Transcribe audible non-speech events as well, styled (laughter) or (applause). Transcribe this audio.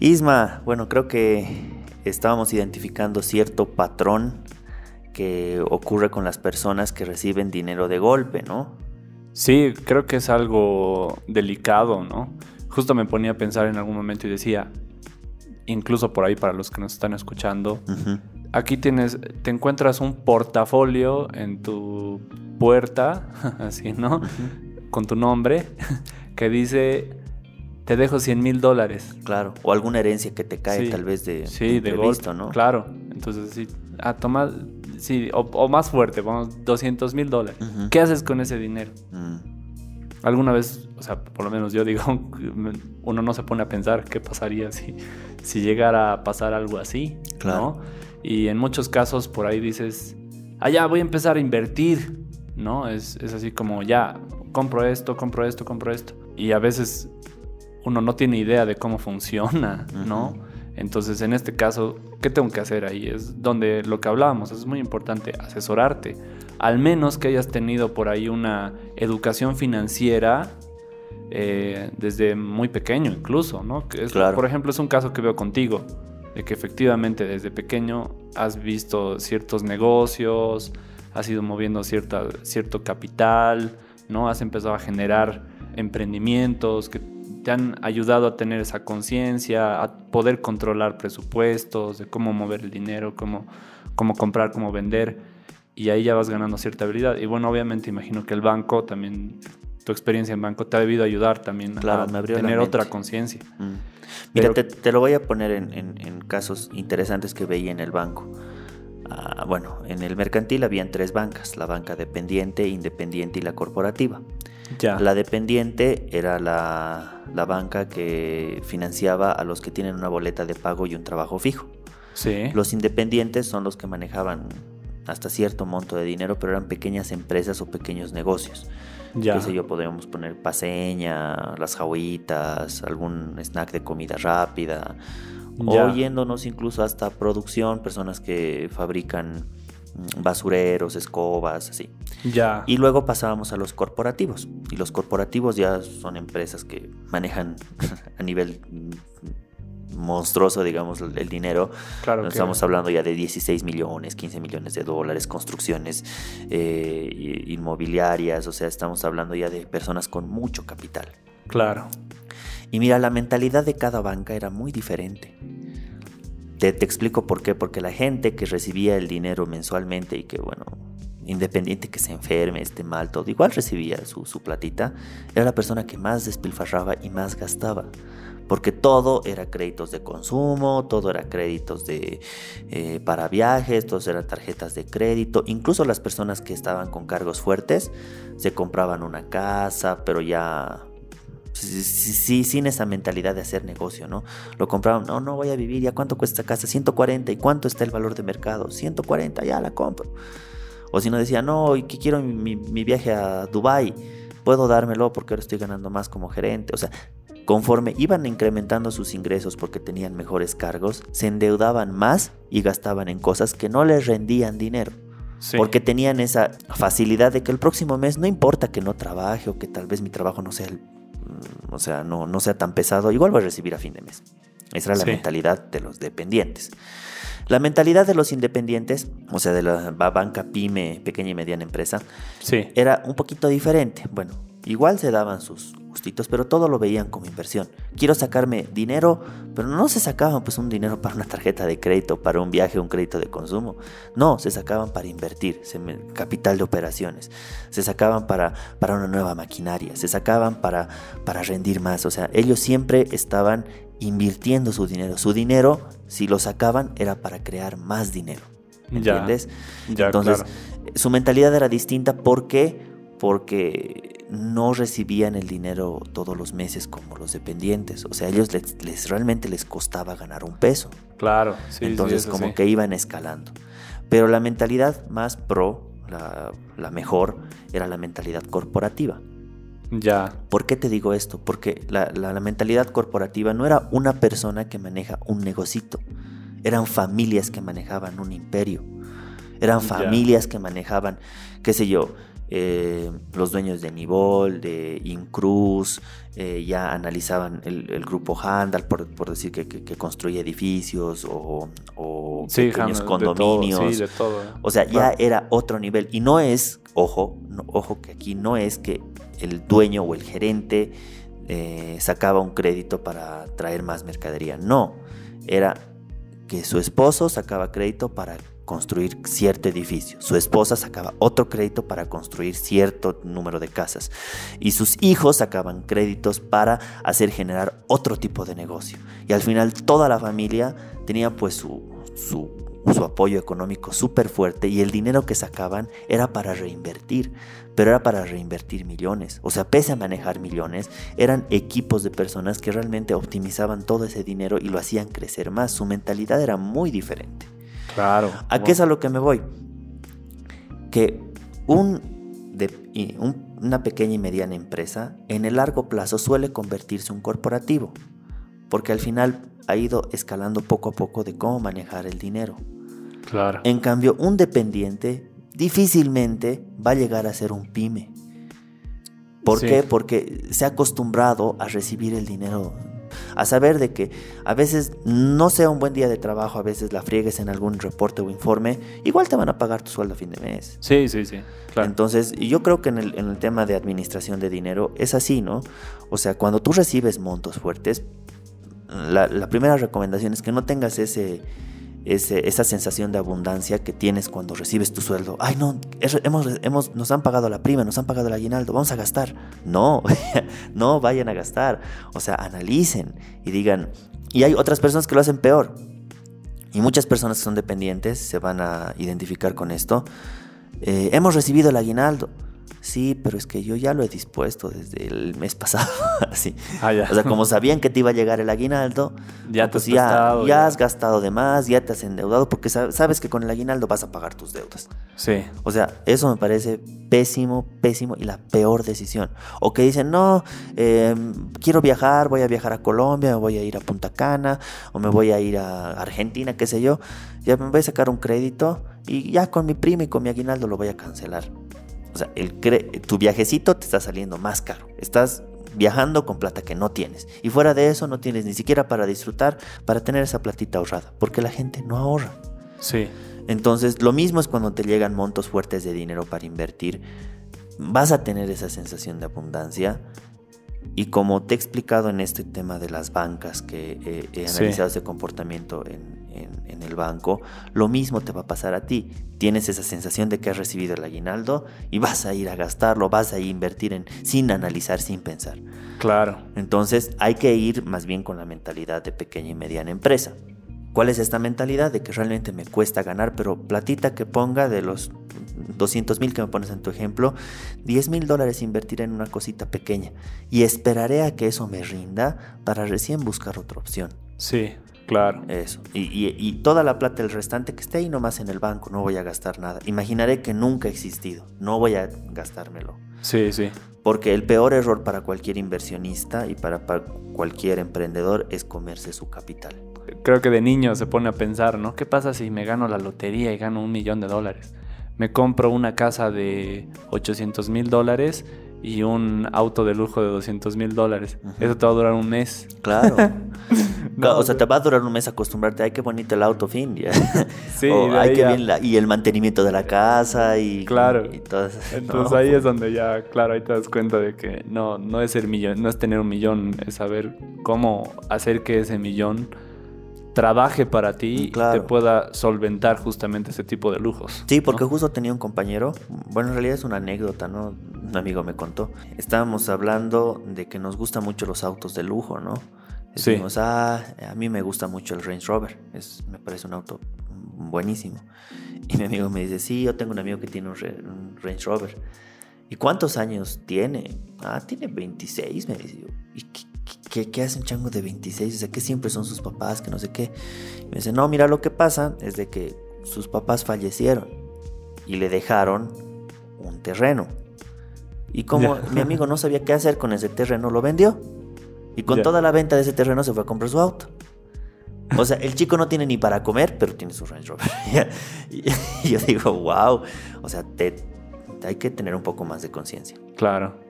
Isma, bueno, creo que estábamos identificando cierto patrón que ocurre con las personas que reciben dinero de golpe, ¿no? Sí, creo que es algo delicado, ¿no? Justo me ponía a pensar en algún momento y decía, incluso por ahí para los que nos están escuchando, aquí tienes, te encuentras un portafolio en tu puerta, (laughs) así, ¿no? Con tu nombre, (laughs) que dice, te dejo 100 mil dólares. Claro, o alguna herencia que te cae tal vez de, sí, de, ¿no? Claro, entonces sí, a ah, tomar, sí, o, más fuerte, vamos, 200 mil dólares. ¿Qué haces con ese dinero? Mm alguna vez, o sea, por lo menos yo digo, (laughs) uno no se pone a pensar qué pasaría si, si llegara a pasar algo así, claro. ¿no? Y en muchos casos por ahí dices, ah, ya voy a empezar a invertir, ¿no? Es, es así como, ya, compro esto, compro esto, compro esto. Y a veces uno no tiene idea de cómo funciona, ¿no? Entonces, en este caso, ¿qué tengo que hacer ahí? Es donde lo que hablábamos, es muy importante asesorarte al menos que hayas tenido por ahí una educación financiera eh, desde muy pequeño incluso, ¿no? Por ejemplo, es un caso que veo contigo, de que efectivamente desde pequeño has visto ciertos negocios, has ido moviendo cierta, cierto capital, ¿no? Has empezado a generar emprendimientos que te han ayudado a tener esa conciencia, a poder controlar presupuestos, de cómo mover el dinero, cómo, cómo comprar, cómo vender y ahí ya vas ganando cierta habilidad. Y bueno, obviamente imagino que el banco también, tu experiencia en banco te ha debido ayudar también a tener otra conciencia. Mm. Mira, te, lo voy a poner en, casos interesantes que veía en el banco. Ah, bueno, en el mercantil habían tres bancas, la banca dependiente, independiente y la corporativa. Ya. La dependiente era la, la banca que financiaba a los que tienen una boleta de pago y un trabajo fijo. Sí. Los independientes son los que manejaban hasta cierto monto de dinero, pero eran pequeñas empresas o pequeños negocios. Ya. Qué sé yo, podríamos poner paseña, las jauitas, algún snack de comida rápida, o yéndonos incluso hasta producción, personas que fabrican mm, basureros, escobas, así. Ya. Y luego pasábamos a los corporativos. Y los corporativos ya son empresas que manejan (laughs) a nivel monstruoso, digamos, el dinero. Claro Estamos hablando ya de 16 millones, 15 millones de dólares, construcciones eh, inmobiliarias, o sea, estamos hablando ya de personas con mucho capital. Claro. Y mira, la mentalidad de cada banca era muy diferente. Te, explico por qué, porque la gente que recibía el dinero mensualmente y que, bueno, independiente que se enferme, esté mal, todo, igual recibía su, su platita, era la persona que más despilfarraba y más gastaba porque todo era créditos de consumo, todo era créditos de, eh, para viajes, todo eran tarjetas de crédito, incluso las personas que estaban con cargos fuertes se compraban una casa, pero ya sí, sin esa mentalidad de hacer negocio, ¿no? Lo compraban, no, no voy a vivir, ¿ya cuánto cuesta casa? 140, ¿y cuánto está el valor de mercado? 140, ya la compro. O si no decía, no, que quiero mi, mi viaje a Dubai, puedo dármelo porque ahora estoy ganando más como gerente. O sea, Conforme iban incrementando sus ingresos porque tenían mejores cargos, se endeudaban más y gastaban en cosas que no les rendían dinero. Porque tenían esa facilidad de que el próximo mes no importa que no trabaje o que tal vez mi trabajo no sea, mm, o sea, no, no sea tan pesado, igual voy a recibir a fin de mes. Esa era la mentalidad de los dependientes. La mentalidad de los independientes, o sea, de la banca pyme, pequeña y mediana empresa, era un poquito diferente. Bueno, igual se daban sus pero todo lo veían como inversión. Quiero sacarme dinero, pero no se sacaban pues un dinero para una tarjeta de crédito, para un viaje, un crédito de consumo. No, se sacaban para invertir, capital de operaciones. Se sacaban para, para una nueva maquinaria, se sacaban para, para rendir más. O sea, ellos siempre estaban invirtiendo su dinero. Su dinero, si lo sacaban, era para crear más dinero. ¿Me entiendes? Entonces, su mentalidad era distinta. ¿Por qué? Porque no recibían el dinero todos los meses como los dependientes. O sea, a ellos les, realmente les costaba ganar un peso. Claro, sí. Entonces, como que iban escalando. Pero la mentalidad más pro, la, mejor, era la mentalidad corporativa. Ya. ¿Por qué te digo esto? Porque la, mentalidad corporativa no era una persona que maneja un negocito, eran familias que manejaban un imperio, eran familias que manejaban, qué sé yo, eh, los dueños de Nibol, de Incruz, eh, ya analizaban el, grupo Handal, por, decir que, construía edificios o, pequeños condominios. O sea, ya era otro nivel. Y no es, ojo, ojo que aquí no es que el dueño o el gerente eh, sacaba un crédito para traer más mercadería. No, era que su esposo sacaba crédito para construir cierto edificio. Su esposa sacaba otro crédito para construir cierto número de casas. Y sus hijos sacaban créditos para hacer generar otro tipo de negocio. Y al final toda la familia tenía pues su, su, su apoyo económico súper fuerte y el dinero que sacaban era para reinvertir. Pero era para reinvertir millones. O sea, pese a manejar millones, eran equipos de personas que realmente optimizaban todo ese dinero y lo hacían crecer más. Su mentalidad era muy diferente. Claro. ¿A qué es a lo que me voy? Que un, de, una pequeña y mediana empresa en el largo plazo suele convertirse en un corporativo, porque al final ha ido escalando poco a poco de cómo manejar el dinero. Claro. En cambio, un dependiente difícilmente va a llegar a ser un pyme. ¿Por qué? Porque se ha acostumbrado a recibir el dinero a saber de que a veces no sea un buen día de trabajo, a veces la friegues en algún reporte o informe, igual te van a pagar tu sueldo a fin de mes. Sí, sí, sí. Claro. Entonces, yo creo que en el, en el tema de administración de dinero es así, ¿no? O sea, cuando tú recibes montos fuertes, la, la primera recomendación es que no tengas ese esa sensación de abundancia que tienes cuando recibes tu sueldo. Ay, no, hemos, hemos, nos han pagado la prima, nos han pagado el aguinaldo, vamos a gastar. No, (laughs) no vayan a gastar. O sea, analicen y digan. Y hay otras personas que lo hacen peor. Y muchas personas que son dependientes se van a identificar con esto. Eh, hemos recibido el aguinaldo. Sí, pero es que yo ya lo he dispuesto desde el mes pasado. (laughs) así. Ah, o sea, como sabían que te iba a llegar el aguinaldo, ya, pues ya, ya, has gastado de más, ya te has endeudado, porque sabes que con el aguinaldo vas a pagar tus deudas. Sí. O sea, eso me parece pésimo, pésimo y la peor decisión. O que dicen, no, em, quiero viajar, voy a viajar a Colombia, me voy a ir a Punta Cana, o me voy a ir a Argentina, qué sé yo. Ya me voy a sacar un crédito y ya con mi prima y con mi aguinaldo lo voy a cancelar. O sea, el tu viajecito te está saliendo más caro. Estás viajando con plata que no tienes. Y fuera de eso no tienes ni siquiera para disfrutar, para tener esa platita ahorrada. Porque la gente no ahorra. Sí. Entonces, lo mismo es cuando te llegan montos fuertes de dinero para invertir. Vas a tener esa sensación de abundancia. Y como te he explicado en este tema de las bancas, que he analizado ese comportamiento en, en, el banco, lo mismo te va a pasar a ti. Tienes esa sensación de que has recibido el aguinaldo y vas a ir a gastarlo, vas a invertir en, sin analizar, sin pensar. Claro. Entonces hay que ir más bien con la mentalidad de pequeña y mediana empresa. ¿Cuál es esta mentalidad de que realmente me cuesta ganar, pero platita que ponga de los 200 mil que me pones en tu ejemplo, 10 mil dólares invertiré en una cosita pequeña y esperaré a que eso me rinda para recién buscar otra opción? Sí, Claro. Eso. Y, toda la plata, el restante que esté ahí nomás en el banco, no voy a gastar nada. Imaginaré que nunca ha existido. No voy a gastármelo. Sí, sí. Porque el peor error para cualquier inversionista y para, cualquier emprendedor es comerse su capital. Creo que de niño se pone a pensar, ¿no? ¿Qué pasa si me gano la lotería y gano un millón de dólares? Me compro una casa de 800 mil dólares y un auto de lujo de 200 mil dólares. Eso te va a durar un mes. Claro. (laughs) o sea, te va a durar un mes acostumbrarte. Ay, qué bonito el auto, fin. (laughs) Sí, ay, qué bien y el mantenimiento de la casa y, claro. y, todo eso. Entonces ahí es donde ya, claro, ahí te das cuenta de que no, no es el millón, no es tener un millón, es saber cómo hacer que ese millón trabaje para ti y te pueda solventar justamente ese tipo de lujos. Sí, porque justo tenía un compañero, bueno, en realidad es una anécdota, ¿no? Un amigo me contó. Estábamos hablando de que nos gustan mucho los autos de lujo, ¿no? Decimos, sí. ah, a mí me gusta mucho el Range Rover, es, me parece un auto buenísimo. Y mi amigo me dice, sí, yo tengo un amigo que tiene un, Range Rover. ¿Y cuántos años tiene? Ah, tiene 26, me dice. ¿Y qué, ¿qué, qué hace un chango de 26? O sea, que siempre son sus papás, que no sé qué. me dice, no, mira, lo que pasa es de que sus papás fallecieron y le dejaron un terreno. Y como mi amigo no sabía qué hacer con ese terreno, lo vendió. Y con toda la venta de ese terreno se fue a comprar su auto. O sea, el chico no tiene ni para comer, pero tiene su Range Rover. (laughs) y yo digo, wow. O sea, te, hay que tener un poco más de conciencia. Claro.